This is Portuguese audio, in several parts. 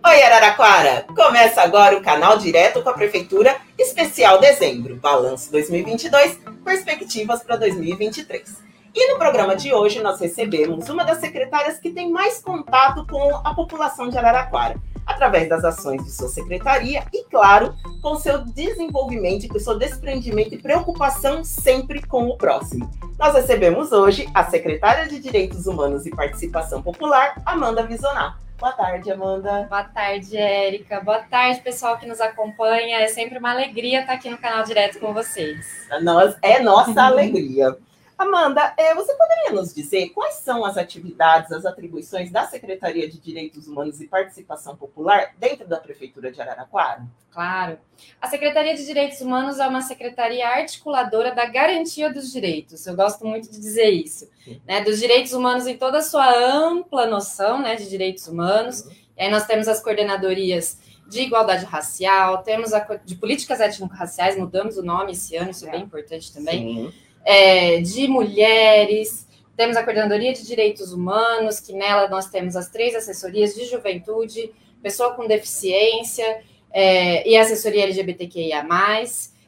Oi, Araraquara! Começa agora o canal Direto com a Prefeitura, especial dezembro, balanço 2022, perspectivas para 2023. E no programa de hoje nós recebemos uma das secretárias que tem mais contato com a população de Araraquara, através das ações de sua secretaria e, claro, com seu desenvolvimento, com seu desprendimento e preocupação sempre com o próximo. Nós recebemos hoje a secretária de Direitos Humanos e Participação Popular, Amanda Visonar. Boa tarde, Amanda. Boa tarde, Érica. Boa tarde, pessoal que nos acompanha. É sempre uma alegria estar aqui no canal Direto com vocês. Nós, é nossa alegria. Amanda, é, você poderia nos dizer quais são as atividades, as atribuições da Secretaria de Direitos Humanos e Participação Popular dentro da Prefeitura de Araraquara? Claro. A Secretaria de Direitos Humanos é uma secretaria articuladora da garantia dos direitos. Eu gosto muito de dizer isso, né? Dos direitos humanos em toda a sua ampla noção, né, de direitos humanos. Uhum. E aí nós temos as coordenadorias de igualdade racial, temos a de políticas étnico-raciais, mudamos o nome esse ano, isso é, é bem importante também. Sim é, de mulheres, temos a Coordenadoria de Direitos Humanos, que nela nós temos as três assessorias de juventude, pessoa com deficiência é, e assessoria LGBTQIA.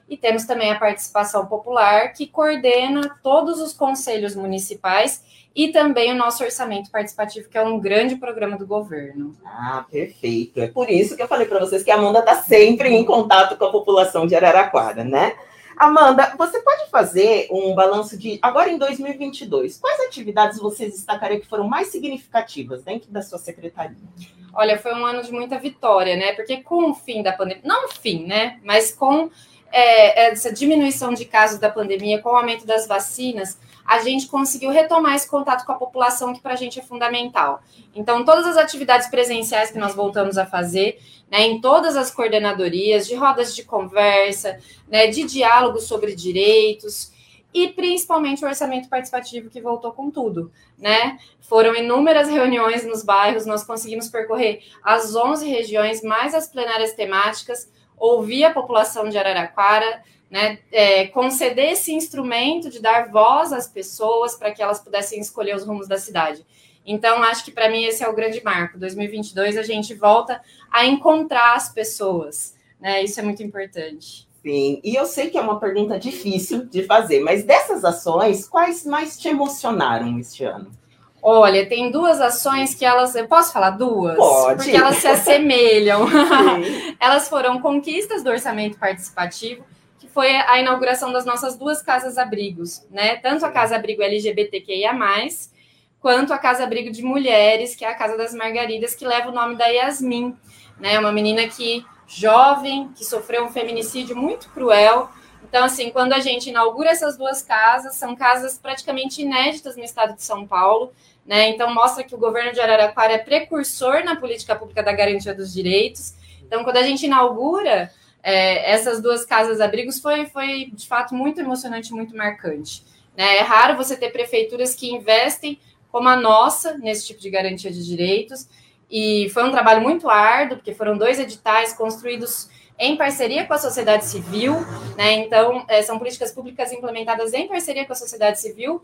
E temos também a participação popular, que coordena todos os conselhos municipais e também o nosso orçamento participativo, que é um grande programa do governo. Ah, perfeito. É por isso que eu falei para vocês que a Amanda está sempre em contato com a população de Araraquara, né? Amanda, você pode fazer um balanço de agora em 2022? Quais atividades você destacaria que foram mais significativas dentro da sua secretaria? Olha, foi um ano de muita vitória, né? Porque com o fim da pandemia, não o fim, né? Mas com é, essa diminuição de casos da pandemia, com o aumento das vacinas, a gente conseguiu retomar esse contato com a população, que para a gente é fundamental. Então, todas as atividades presenciais que nós voltamos a fazer, né, em todas as coordenadorias, de rodas de conversa, né, de diálogo sobre direitos, e principalmente o orçamento participativo que voltou com tudo, né? Foram inúmeras reuniões nos bairros, nós conseguimos percorrer as 11 regiões, mais as plenárias temáticas, ouvir a população de Araraquara, né, é, conceder esse instrumento de dar voz às pessoas para que elas pudessem escolher os rumos da cidade. Então, acho que para mim esse é o grande marco. 2022 a gente volta a encontrar as pessoas, né? Isso é muito importante. Sim, e eu sei que é uma pergunta difícil de fazer, mas dessas ações, quais mais te emocionaram este ano? Olha, tem duas ações que elas. Eu posso falar duas? Pode. Porque elas se assemelham. elas foram conquistas do orçamento participativo foi a inauguração das nossas duas casas-abrigos, né? Tanto a casa-abrigo LGBTQIA+, quanto a casa-abrigo de mulheres, que é a Casa das Margaridas, que leva o nome da Yasmin, né? Uma menina que jovem, que sofreu um feminicídio muito cruel. Então, assim, quando a gente inaugura essas duas casas, são casas praticamente inéditas no estado de São Paulo, né? Então, mostra que o governo de Araraquara é precursor na política pública da garantia dos direitos. Então, quando a gente inaugura é, essas duas casas-abrigos foi, foi, de fato, muito emocionante, muito marcante. Né? É raro você ter prefeituras que investem como a nossa nesse tipo de garantia de direitos, e foi um trabalho muito árduo, porque foram dois editais construídos em parceria com a sociedade civil, né? Então, é, são políticas públicas implementadas em parceria com a sociedade civil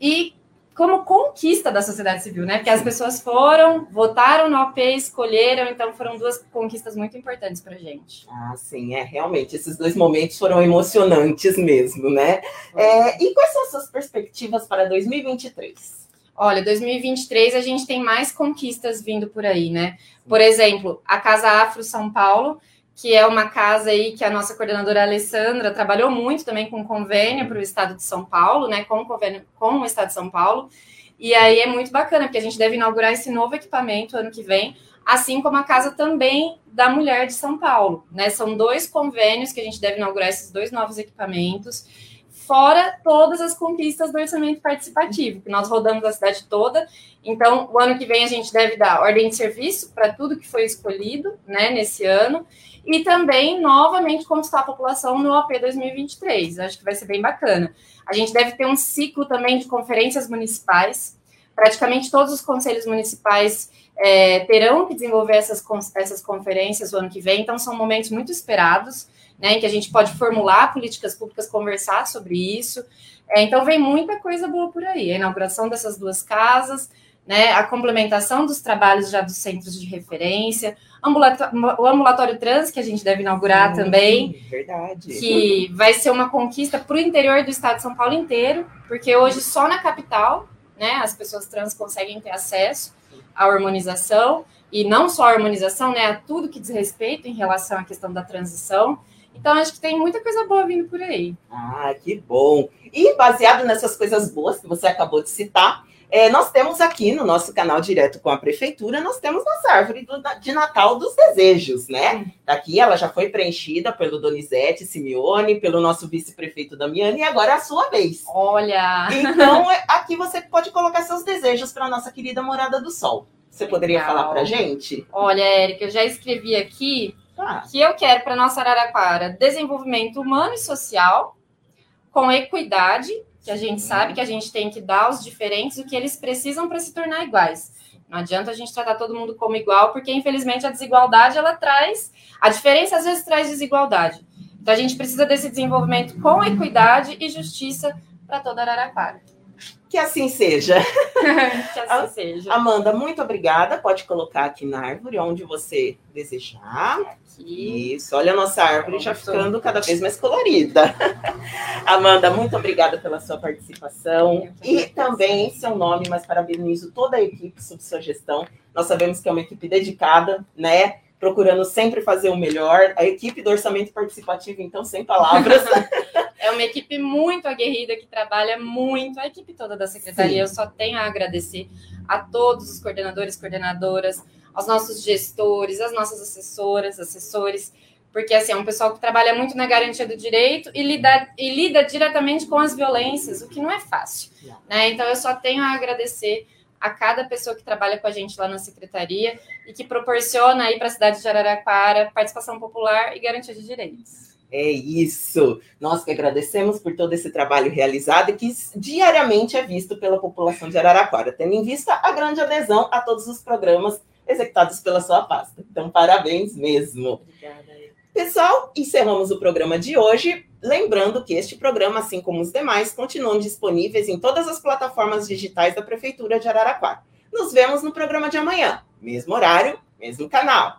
e como conquista da sociedade civil, né? Porque as pessoas foram, votaram no AP, escolheram, então foram duas conquistas muito importantes para a gente. Ah, sim, é realmente esses dois momentos foram emocionantes mesmo, né? É, e quais são as suas perspectivas para 2023? Olha, 2023 a gente tem mais conquistas vindo por aí, né? Por exemplo, a Casa Afro São Paulo que é uma casa aí que a nossa coordenadora Alessandra trabalhou muito também com convênio para o estado de São Paulo, né? Com convênio com o estado de São Paulo. E aí é muito bacana, porque a gente deve inaugurar esse novo equipamento ano que vem, assim como a casa também da mulher de São Paulo, né? São dois convênios que a gente deve inaugurar esses dois novos equipamentos fora todas as conquistas do orçamento participativo, que nós rodamos a cidade toda. Então, o ano que vem a gente deve dar ordem de serviço para tudo que foi escolhido, né, nesse ano, e também novamente conquistar a população no AP 2023. Acho que vai ser bem bacana. A gente deve ter um ciclo também de conferências municipais. Praticamente todos os conselhos municipais é, terão que desenvolver essas, essas conferências o ano que vem, então são momentos muito esperados né, em que a gente pode formular políticas públicas, conversar sobre isso. É, então, vem muita coisa boa por aí. A inauguração dessas duas casas, né, a complementação dos trabalhos já dos centros de referência, o ambulatório trans, que a gente deve inaugurar hum, também. Verdade. Que vai ser uma conquista para o interior do estado de São Paulo inteiro, porque hoje só na capital, né, as pessoas trans conseguem ter acesso à hormonização, e não só a harmonização, né, a tudo que diz respeito em relação à questão da transição. Então, acho que tem muita coisa boa vindo por aí. Ah, que bom! E baseado nessas coisas boas que você acabou de citar, é, nós temos aqui no nosso canal direto com a prefeitura, nós temos nossa árvore do, de Natal dos desejos, né? Aqui ela já foi preenchida pelo Donizete Simeone, pelo nosso vice-prefeito Damiani, e agora é a sua vez. Olha! Então, é, aqui você pode colocar seus desejos para a nossa querida Morada do Sol. Você poderia Legal. falar para gente? Olha, Érica, eu já escrevi aqui ah. que eu quero para nossa Araraquara desenvolvimento humano e social com equidade que a gente sabe que a gente tem que dar aos diferentes o que eles precisam para se tornar iguais. Não adianta a gente tratar todo mundo como igual, porque infelizmente a desigualdade ela traz, a diferença às vezes traz desigualdade. Então a gente precisa desse desenvolvimento com equidade e justiça para toda Araraquara. Que assim seja. que assim seja. Amanda, muito obrigada. Pode colocar aqui na árvore onde você desejar. Aqui. Isso, olha a nossa árvore já ficando cada vez mais colorida. Amanda, muito obrigada pela sua participação. E também em seu nome, mas parabenizo toda a equipe sob sua gestão. Nós sabemos que é uma equipe dedicada, né? procurando sempre fazer o melhor. A equipe do orçamento participativo, então, sem palavras. é uma equipe muito aguerrida que trabalha muito, a equipe toda da secretaria. Sim. Eu só tenho a agradecer a todos os coordenadores, coordenadoras, aos nossos gestores, às nossas assessoras, assessores, porque assim, é um pessoal que trabalha muito na garantia do direito e lida, e lida diretamente com as violências, o que não é fácil. Né? Então, eu só tenho a agradecer a cada pessoa que trabalha com a gente lá na secretaria e que proporciona aí para a cidade de Araraquara participação popular e garantia de direitos. É isso. Nós que agradecemos por todo esse trabalho realizado e que diariamente é visto pela população de Araraquara, tendo em vista a grande adesão a todos os programas executados pela sua pasta. Então, parabéns mesmo. Obrigada. Pessoal, encerramos o programa de hoje. Lembrando que este programa, assim como os demais, continuam disponíveis em todas as plataformas digitais da Prefeitura de Araraquara. Nos vemos no programa de amanhã, mesmo horário, mesmo canal.